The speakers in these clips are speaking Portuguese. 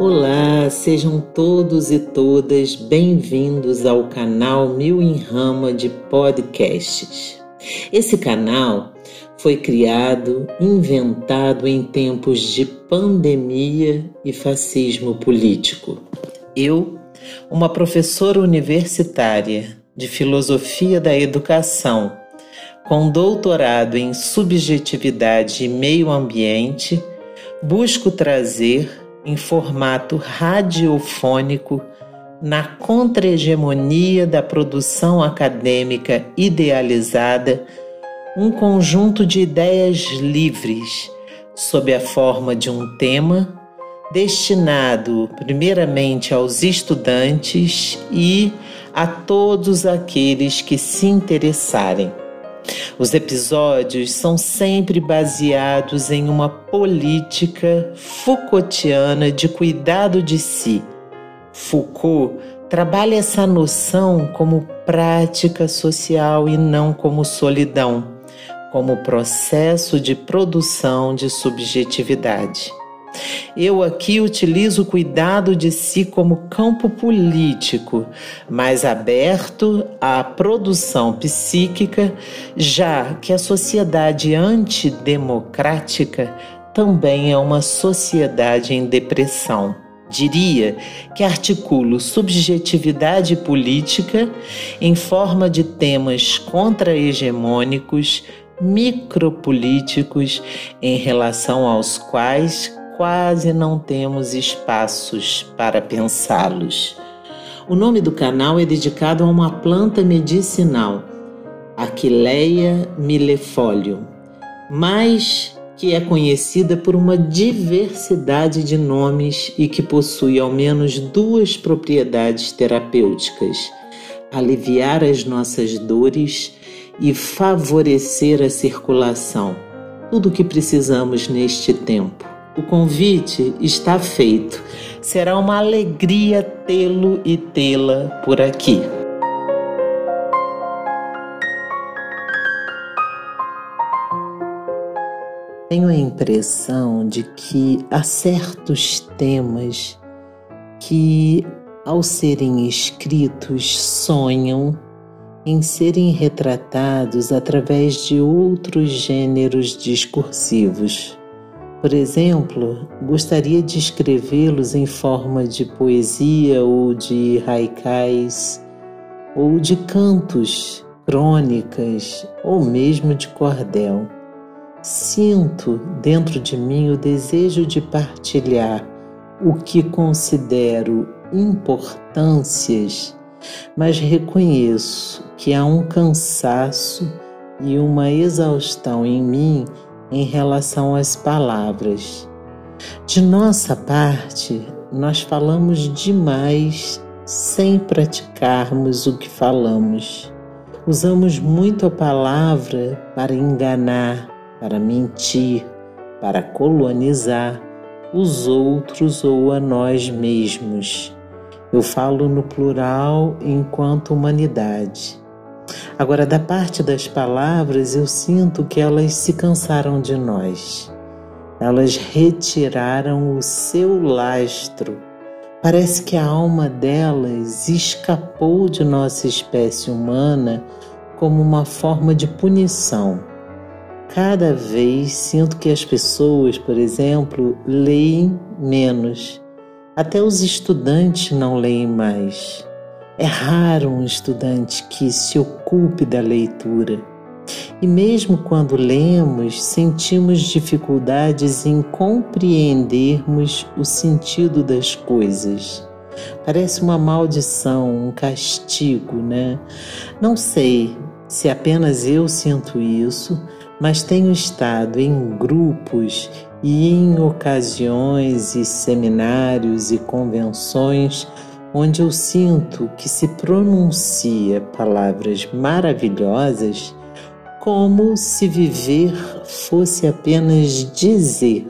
Olá, sejam todos e todas bem-vindos ao canal Mil em Rama de Podcasts. Esse canal foi criado, inventado em tempos de pandemia e fascismo político. Eu, uma professora universitária de filosofia da educação, com doutorado em subjetividade e meio ambiente, busco trazer em formato radiofônico na contra-hegemonia da produção acadêmica idealizada um conjunto de ideias livres sob a forma de um tema destinado primeiramente aos estudantes e a todos aqueles que se interessarem. Os episódios são sempre baseados em uma política Foucaultiana de cuidado de si. Foucault trabalha essa noção como prática social e não como solidão, como processo de produção de subjetividade. Eu aqui utilizo o cuidado de si como campo político, mais aberto à produção psíquica, já que a sociedade antidemocrática também é uma sociedade em depressão. Diria que articulo subjetividade política em forma de temas contra-hegemônicos, micropolíticos, em relação aos quais quase não temos espaços para pensá-los. O nome do canal é dedicado a uma planta medicinal, Aquileia millefolium, mas que é conhecida por uma diversidade de nomes e que possui ao menos duas propriedades terapêuticas: aliviar as nossas dores e favorecer a circulação. Tudo o que precisamos neste tempo. O convite está feito. Será uma alegria tê-lo e tê-la por aqui. Tenho a impressão de que há certos temas que, ao serem escritos, sonham em serem retratados através de outros gêneros discursivos. Por exemplo, gostaria de escrevê-los em forma de poesia ou de haikais, ou de cantos, crônicas ou mesmo de cordel. Sinto dentro de mim o desejo de partilhar o que considero importâncias, mas reconheço que há um cansaço e uma exaustão em mim em relação às palavras. De nossa parte, nós falamos demais sem praticarmos o que falamos. Usamos muito a palavra para enganar, para mentir, para colonizar os outros ou a nós mesmos. Eu falo no plural enquanto humanidade. Agora, da parte das palavras, eu sinto que elas se cansaram de nós. Elas retiraram o seu lastro. Parece que a alma delas escapou de nossa espécie humana como uma forma de punição. Cada vez sinto que as pessoas, por exemplo, leem menos. Até os estudantes não leem mais. É raro um estudante que se ocupe da leitura. E mesmo quando lemos, sentimos dificuldades em compreendermos o sentido das coisas. Parece uma maldição, um castigo, né? Não sei se apenas eu sinto isso, mas tenho estado em grupos e em ocasiões e seminários e convenções onde eu sinto que se pronuncia palavras maravilhosas como se viver fosse apenas dizer,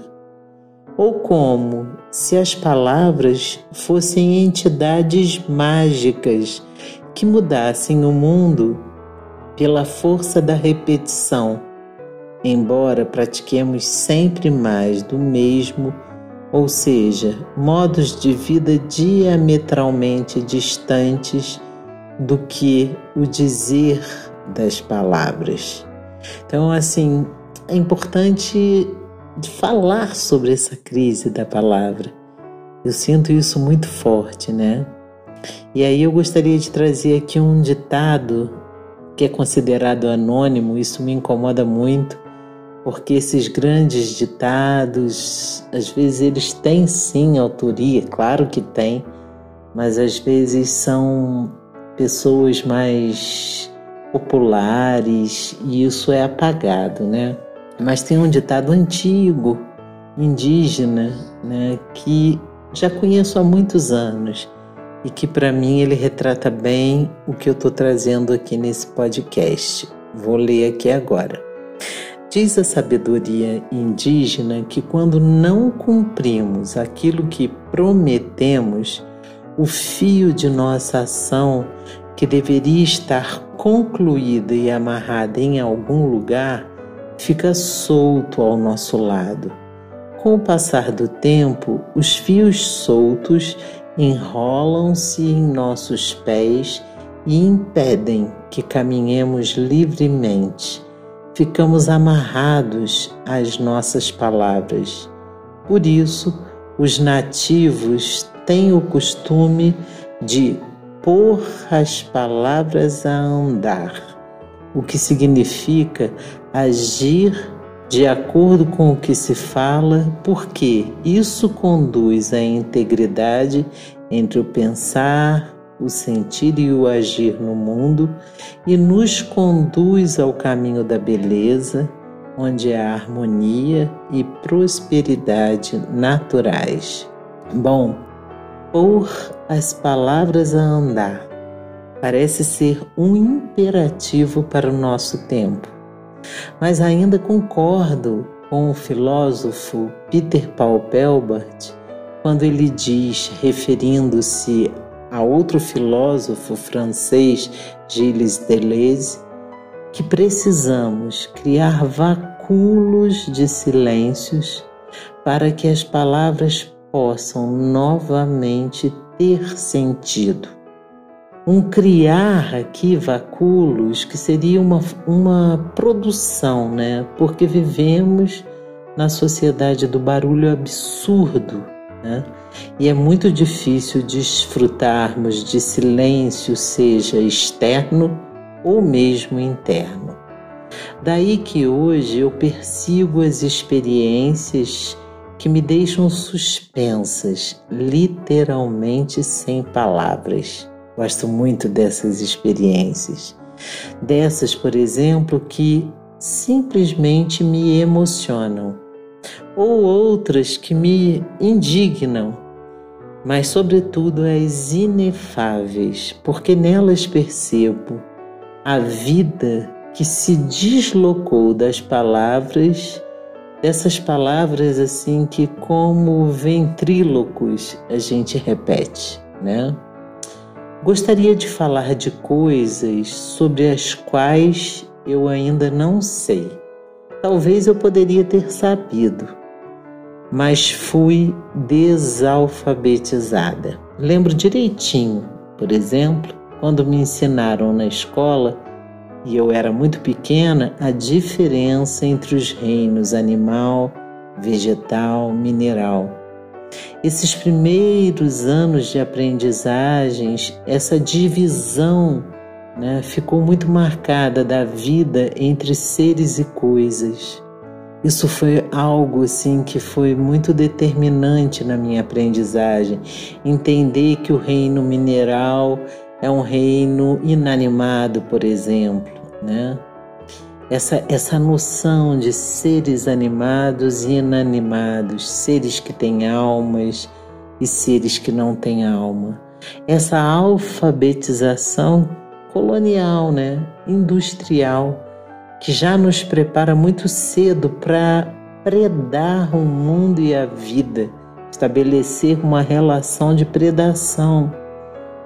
ou como se as palavras fossem entidades mágicas que mudassem o mundo pela força da repetição. Embora pratiquemos sempre mais do mesmo, ou seja, modos de vida diametralmente distantes do que o dizer das palavras. Então, assim, é importante falar sobre essa crise da palavra. Eu sinto isso muito forte, né? E aí eu gostaria de trazer aqui um ditado que é considerado anônimo, isso me incomoda muito, porque esses grandes ditados, às vezes eles têm sim autoria, claro que tem, mas às vezes são pessoas mais populares e isso é apagado, né? Mas tem um ditado antigo, indígena, né, que já conheço há muitos anos e que para mim ele retrata bem o que eu estou trazendo aqui nesse podcast. Vou ler aqui agora. Diz a sabedoria indígena que quando não cumprimos aquilo que prometemos, o fio de nossa ação, que deveria estar concluída e amarrada em algum lugar, fica solto ao nosso lado. Com o passar do tempo, os fios soltos enrolam-se em nossos pés e impedem que caminhemos livremente. Ficamos amarrados às nossas palavras. Por isso, os nativos têm o costume de pôr as palavras a andar, o que significa agir de acordo com o que se fala, porque isso conduz à integridade entre o pensar, o sentir e o agir no mundo e nos conduz ao caminho da beleza, onde há harmonia e prosperidade naturais. Bom, pôr as palavras a andar parece ser um imperativo para o nosso tempo mas ainda concordo com o filósofo Peter Paul Pelbart quando ele diz, referindo-se a outro filósofo francês, Gilles Deleuze, que precisamos criar vacúolos de silêncios para que as palavras possam novamente ter sentido um criar aqui vacúolos que seria uma, uma produção, né? Porque vivemos na sociedade do barulho absurdo, né? E é muito difícil desfrutarmos de silêncio, seja externo ou mesmo interno. Daí que hoje eu persigo as experiências que me deixam suspensas, literalmente sem palavras. Gosto muito dessas experiências. Dessas, por exemplo, que simplesmente me emocionam, ou outras que me indignam, mas, sobretudo, as inefáveis, porque nelas percebo a vida que se deslocou das palavras, dessas palavras assim que, como ventrílocos, a gente repete, né? Gostaria de falar de coisas sobre as quais eu ainda não sei. Talvez eu poderia ter sabido, mas fui desalfabetizada. Lembro direitinho, por exemplo, quando me ensinaram na escola, e eu era muito pequena, a diferença entre os reinos animal, vegetal, mineral. Esses primeiros anos de aprendizagens, essa divisão né, ficou muito marcada da vida entre seres e coisas. Isso foi algo assim que foi muito determinante na minha aprendizagem. Entender que o reino mineral é um reino inanimado, por exemplo, né? essa, essa noção de seres animados e inanimados, seres que têm almas e seres que não têm alma. Essa alfabetização colonial, né, industrial, que já nos prepara muito cedo para predar o mundo e a vida, estabelecer uma relação de predação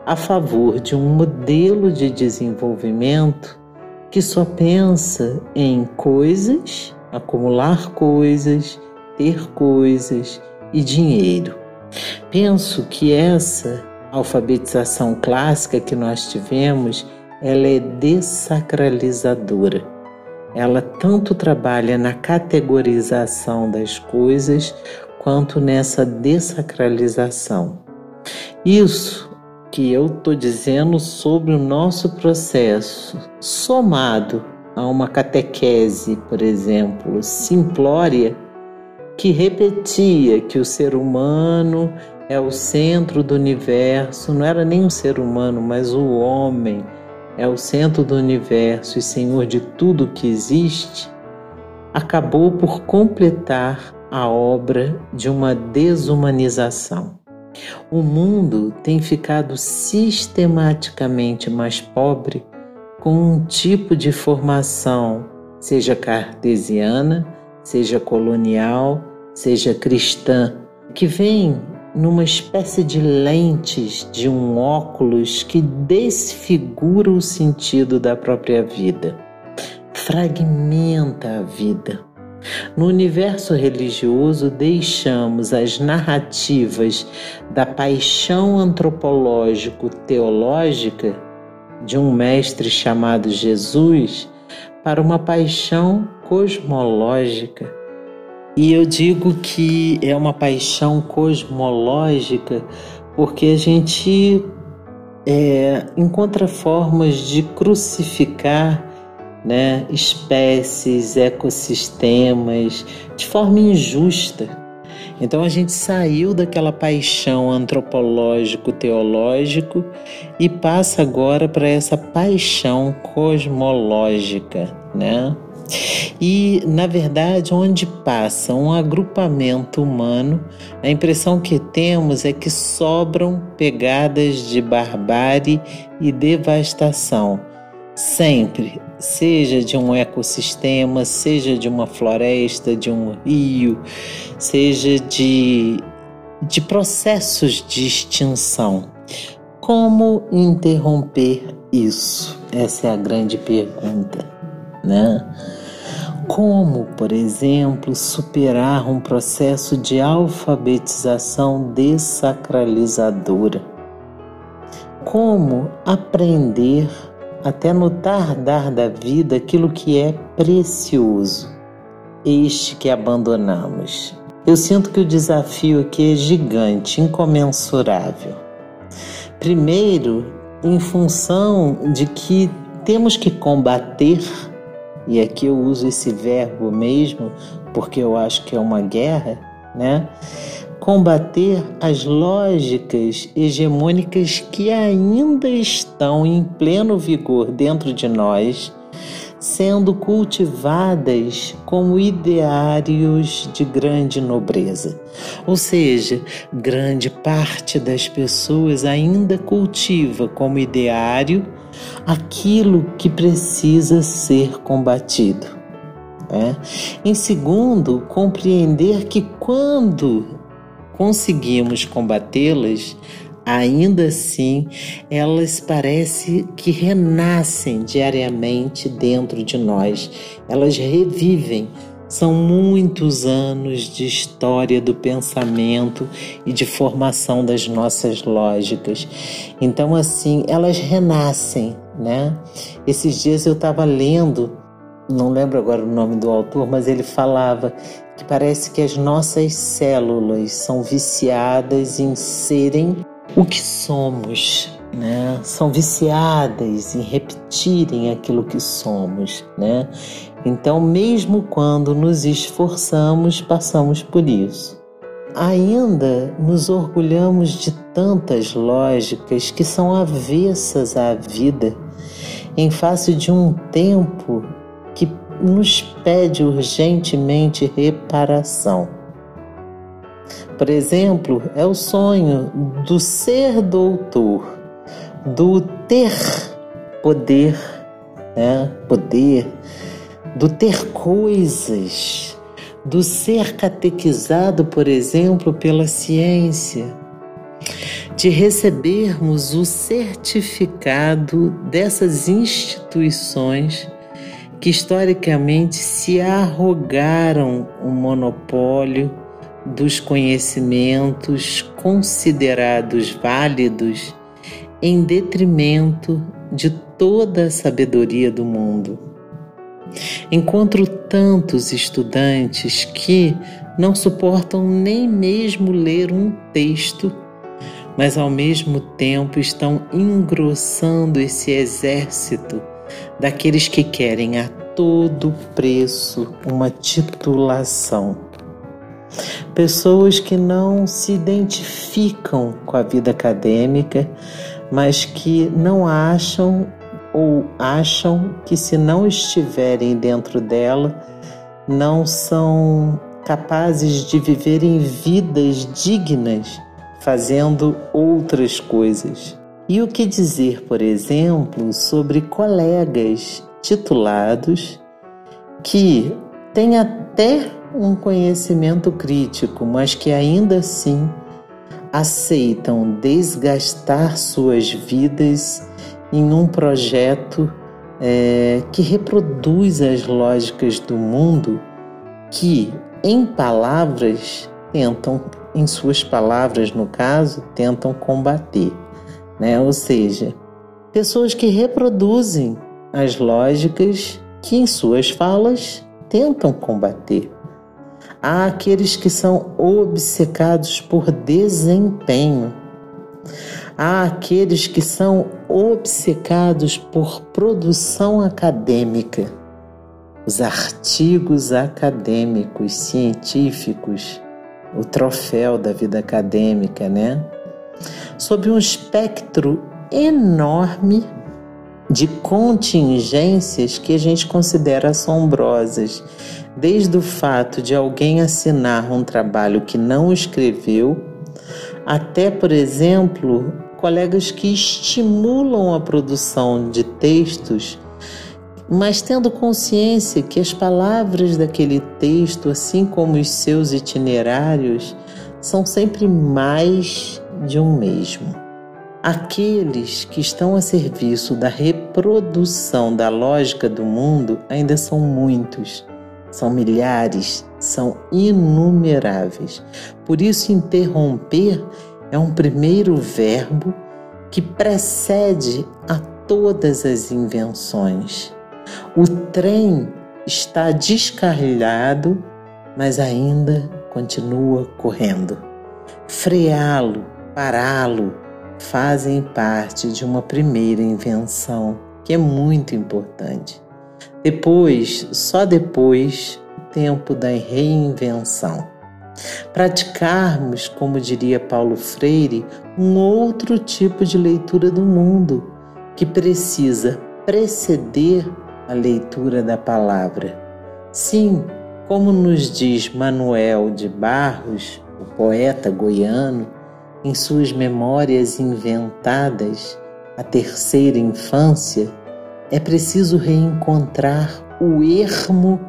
a favor de um modelo de desenvolvimento que só pensa em coisas, acumular coisas, ter coisas e dinheiro. Penso que essa alfabetização clássica que nós tivemos, ela é desacralizadora. Ela tanto trabalha na categorização das coisas quanto nessa desacralização. Isso que eu estou dizendo sobre o nosso processo, somado a uma catequese, por exemplo, simplória, que repetia que o ser humano é o centro do universo, não era nem um ser humano, mas o homem é o centro do universo e senhor de tudo que existe, acabou por completar a obra de uma desumanização. O mundo tem ficado sistematicamente mais pobre com um tipo de formação, seja cartesiana, seja colonial, seja cristã, que vem numa espécie de lentes de um óculos que desfigura o sentido da própria vida, fragmenta a vida no universo religioso, deixamos as narrativas da paixão antropológico-teológica de um mestre chamado Jesus para uma paixão cosmológica. E eu digo que é uma paixão cosmológica porque a gente é, encontra formas de crucificar né, espécies, ecossistemas, de forma injusta. Então a gente saiu daquela paixão antropológico-teológico e passa agora para essa paixão cosmológica, né? E, na verdade, onde passa um agrupamento humano, a impressão que temos é que sobram pegadas de barbárie e devastação sempre, seja de um ecossistema, seja de uma floresta, de um rio, seja de, de processos de extinção. Como interromper isso? Essa é a grande pergunta, né? Como, por exemplo, superar um processo de alfabetização desacralizadora? Como aprender até no tardar da vida aquilo que é precioso, este que abandonamos. Eu sinto que o desafio aqui é gigante, incomensurável. Primeiro, em função de que temos que combater, e aqui eu uso esse verbo mesmo, porque eu acho que é uma guerra, né? combater as lógicas hegemônicas que ainda estão em pleno vigor dentro de nós, sendo cultivadas como ideários de grande nobreza. Ou seja, grande parte das pessoas ainda cultiva como ideário aquilo que precisa ser combatido. É. Em segundo, compreender que quando conseguimos combatê-las, ainda assim elas parece que renascem diariamente dentro de nós. Elas revivem. São muitos anos de história do pensamento e de formação das nossas lógicas. Então, assim, elas renascem, né? Esses dias eu estava lendo, não lembro agora o nome do autor, mas ele falava que parece que as nossas células são viciadas em serem o que somos, né? São viciadas em repetirem aquilo que somos, né? Então, mesmo quando nos esforçamos, passamos por isso. Ainda nos orgulhamos de tantas lógicas que são avessas à vida, em face de um tempo que nos pede urgentemente reparação. Por exemplo, é o sonho do ser doutor, do ter poder, né? poder, do ter coisas, do ser catequizado, por exemplo, pela ciência, de recebermos o certificado dessas instituições que historicamente se arrogaram o monopólio dos conhecimentos considerados válidos em detrimento de toda a sabedoria do mundo. Encontro tantos estudantes que não suportam nem mesmo ler um texto, mas ao mesmo tempo estão engrossando esse exército daqueles que querem a todo preço uma titulação. Pessoas que não se identificam com a vida acadêmica, mas que não acham ou acham que se não estiverem dentro dela, não são capazes de viverem vidas dignas fazendo outras coisas. E o que dizer, por exemplo, sobre colegas titulados que têm até um conhecimento crítico, mas que ainda assim aceitam desgastar suas vidas em um projeto é, que reproduz as lógicas do mundo que, em palavras, tentam, em suas palavras, no caso, tentam combater. Né? Ou seja, pessoas que reproduzem as lógicas que, em suas falas, tentam combater. Há aqueles que são obcecados por desempenho Há aqueles que são obcecados por produção acadêmica, os artigos acadêmicos, científicos, o troféu da vida acadêmica, né? Sob um espectro enorme de contingências que a gente considera assombrosas, desde o fato de alguém assinar um trabalho que não escreveu, até, por exemplo, colegas que estimulam a produção de textos, mas tendo consciência que as palavras daquele texto, assim como os seus itinerários, são sempre mais de um mesmo. Aqueles que estão a serviço da reprodução da lógica do mundo ainda são muitos, são milhares, são inumeráveis. Por isso, interromper é um primeiro verbo que precede a todas as invenções. O trem está descarrilhado, mas ainda continua correndo. Freá-lo, pará-lo, fazem parte de uma primeira invenção que é muito importante. Depois, só depois, o tempo da reinvenção praticarmos, como diria Paulo Freire, um outro tipo de leitura do mundo que precisa preceder a leitura da palavra. Sim, como nos diz Manuel de Barros, o poeta goiano, em suas memórias inventadas, a terceira infância, é preciso reencontrar o ermo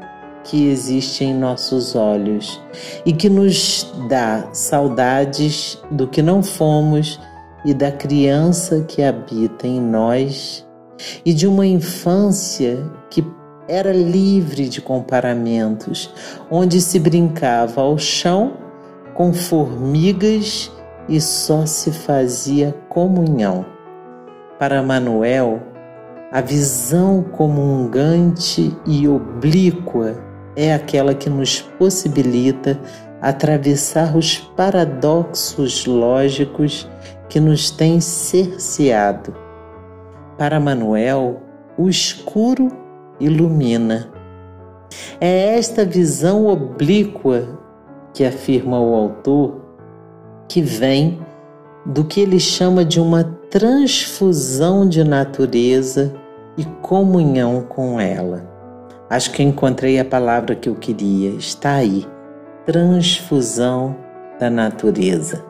que existe em nossos olhos e que nos dá saudades do que não fomos e da criança que habita em nós e de uma infância que era livre de comparamentos, onde se brincava ao chão com formigas e só se fazia comunhão. Para Manuel, a visão comungante e oblíqua é aquela que nos possibilita atravessar os paradoxos lógicos que nos têm cerceado. Para Manuel, o escuro ilumina. É esta visão oblíqua que afirma o autor que vem do que ele chama de uma transfusão de natureza e comunhão com ela. Acho que encontrei a palavra que eu queria. Está aí. Transfusão da natureza.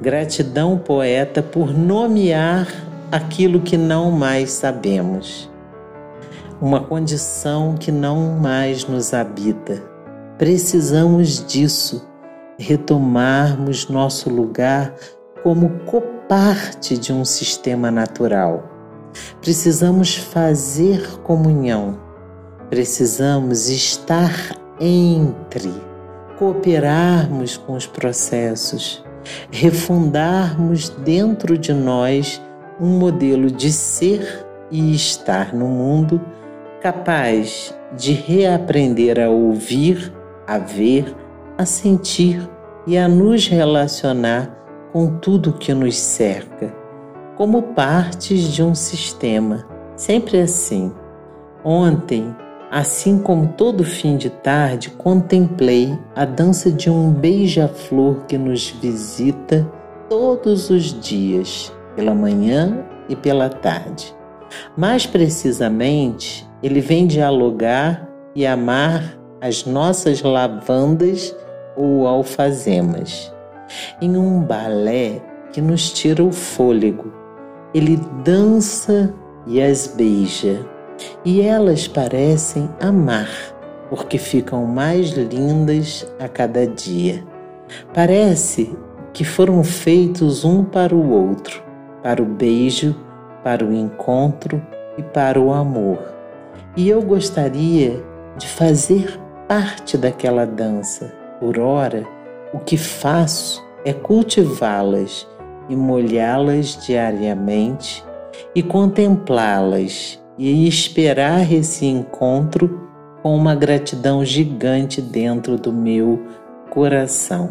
Gratidão, poeta, por nomear aquilo que não mais sabemos. Uma condição que não mais nos habita. Precisamos disso, retomarmos nosso lugar como coparte de um sistema natural. Precisamos fazer comunhão Precisamos estar entre, cooperarmos com os processos, refundarmos dentro de nós um modelo de ser e estar no mundo capaz de reaprender a ouvir, a ver, a sentir e a nos relacionar com tudo que nos cerca, como partes de um sistema, sempre assim. Ontem, assim como todo fim de tarde, contemplei a dança de um beija-flor que nos visita todos os dias, pela manhã e pela tarde. Mais precisamente, ele vem dialogar e amar as nossas lavandas ou alfazemas. Em um balé que nos tira o fôlego, ele dança e as beija, e elas parecem amar, porque ficam mais lindas a cada dia. Parece que foram feitos um para o outro, para o beijo, para o encontro e para o amor. E eu gostaria de fazer parte daquela dança. Por ora, o que faço é cultivá-las e molhá-las diariamente e contemplá-las e esperar esse encontro com uma gratidão gigante dentro do meu coração.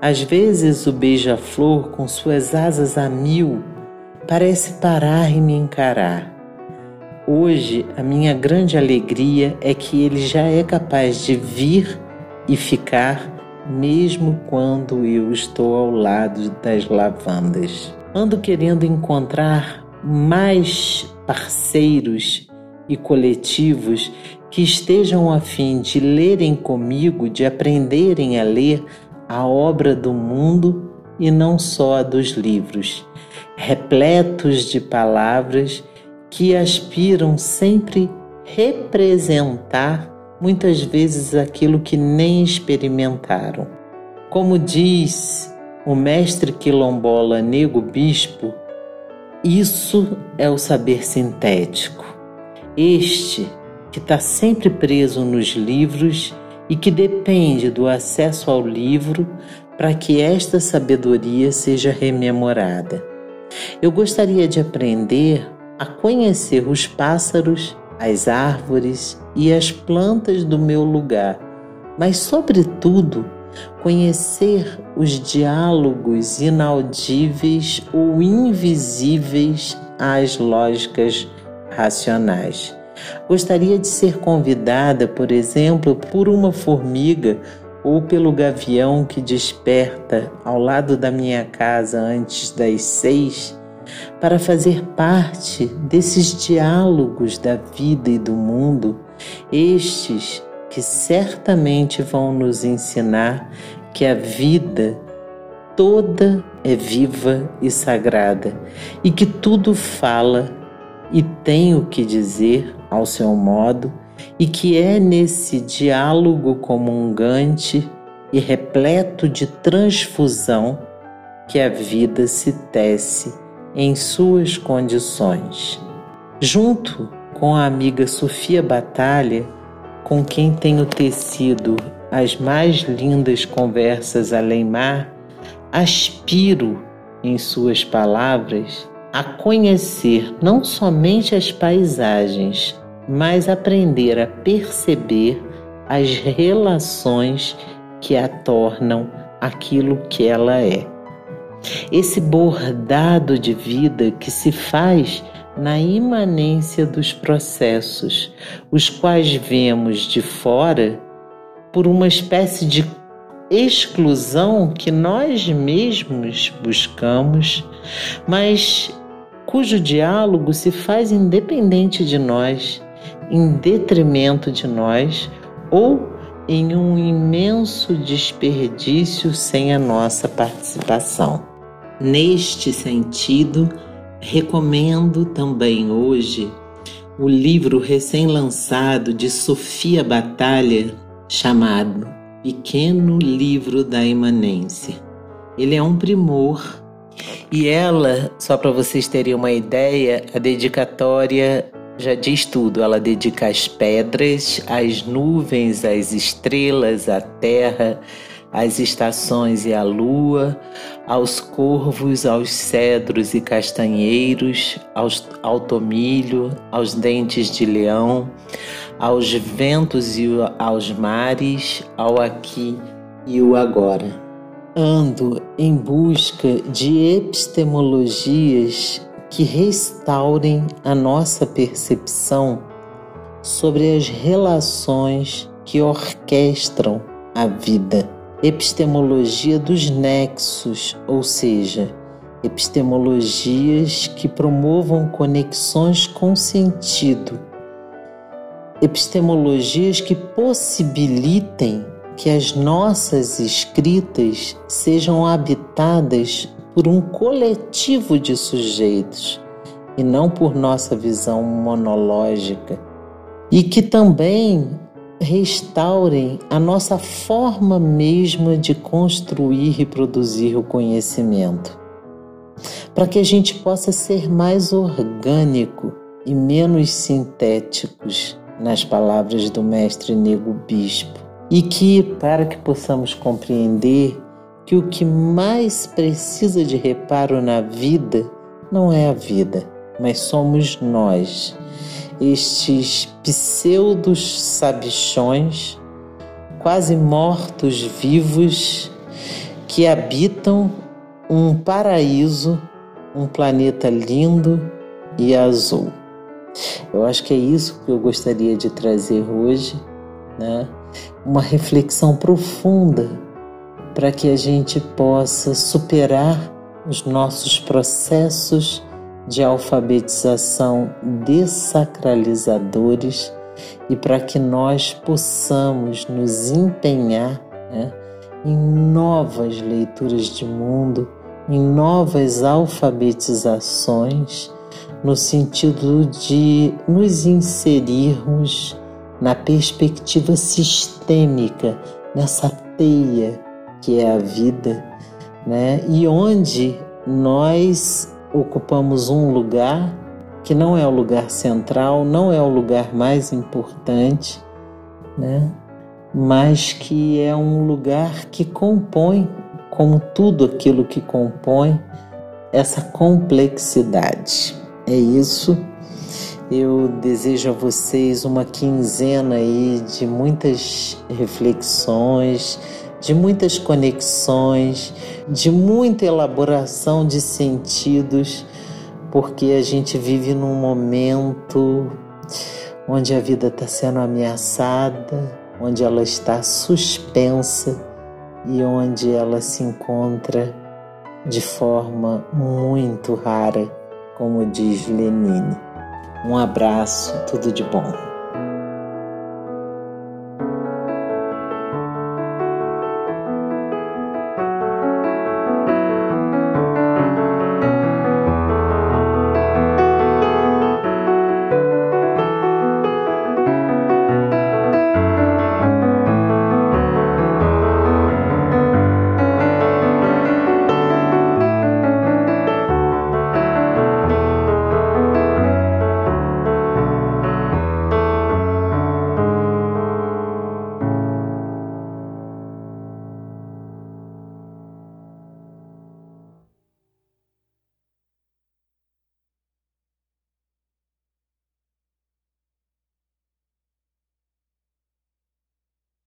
Às vezes o beija-flor, com suas asas a mil, parece parar e me encarar. Hoje, a minha grande alegria é que ele já é capaz de vir e ficar, mesmo quando eu estou ao lado das lavandas. Ando querendo encontrar mais parceiros e coletivos que estejam a fim de lerem comigo, de aprenderem a ler a obra do mundo e não só a dos livros, repletos de palavras que aspiram sempre representar muitas vezes aquilo que nem experimentaram. Como diz o mestre quilombola Nego Bispo, isso é o saber sintético. Este que está sempre preso nos livros e que depende do acesso ao livro para que esta sabedoria seja rememorada. Eu gostaria de aprender a conhecer os pássaros, as árvores e as plantas do meu lugar, mas, sobretudo, conhecer os diálogos inaudíveis ou invisíveis às lógicas racionais. Gostaria de ser convidada, por exemplo, por uma formiga ou pelo gavião que desperta ao lado da minha casa antes das seis para fazer parte desses diálogos da vida e do mundo, estes que certamente vão nos ensinar que a vida toda é viva e sagrada e que tudo fala e tem o que dizer ao seu modo e que é nesse diálogo comungante e repleto de transfusão que a vida se tece em suas condições. Junto com a amiga Sofia Batalha, com quem tenho tecido as mais lindas conversas além mar, aspiro, em suas palavras, a conhecer não somente as paisagens, mas aprender a perceber as relações que a tornam aquilo que ela é. Esse bordado de vida que se faz na imanência dos processos, os quais vemos de fora por uma espécie de exclusão que nós mesmos buscamos, mas cujo diálogo se faz independente de nós, em detrimento de nós ou em um imenso desperdício sem a nossa participação. Neste sentido, recomendo também hoje o livro recém-lançado de Sofia Batalha, chamado Pequeno Livro da Imanência. Ele é um primor e ela, só para vocês terem uma ideia, a dedicatória já diz tudo. Ela dedica as pedras, as nuvens, as estrelas, a terra, as estações e a lua, aos corvos, aos cedros e castanheiros, aos, ao tomilho, aos dentes de leão, aos ventos e aos mares, ao aqui e o agora. Ando em busca de epistemologias que restaurem a nossa percepção sobre as relações que orquestram a vida. Epistemologia dos nexos, ou seja, epistemologias que promovam conexões com sentido. Epistemologias que possibilitem que as nossas escritas sejam habitadas por um coletivo de sujeitos e não por nossa visão monológica, e que também restaurem a nossa forma mesma de construir e produzir o conhecimento, para que a gente possa ser mais orgânico e menos sintéticos, nas palavras do mestre Nego Bispo, e que, para que possamos compreender que o que mais precisa de reparo na vida não é a vida, mas somos nós, estes pseudos sabichões, quase mortos vivos, que habitam um paraíso, um planeta lindo e azul. Eu acho que é isso que eu gostaria de trazer hoje, né? Uma reflexão profunda para que a gente possa superar os nossos processos de alfabetização desacralizadores e para que nós possamos nos empenhar né, em novas leituras de mundo, em novas alfabetizações, no sentido de nos inserirmos na perspectiva sistêmica, nessa teia que é a vida, né? E onde nós ocupamos um lugar que não é o lugar central, não é o lugar mais importante, né? Mas que é um lugar que compõe, como tudo aquilo que compõe, essa complexidade. É isso. Eu desejo a vocês uma quinzena aí de muitas reflexões, de muitas conexões, de muita elaboração de sentidos, porque a gente vive num momento onde a vida está sendo ameaçada, onde ela está suspensa e onde ela se encontra de forma muito rara, como diz Lenine. Um abraço, tudo de bom.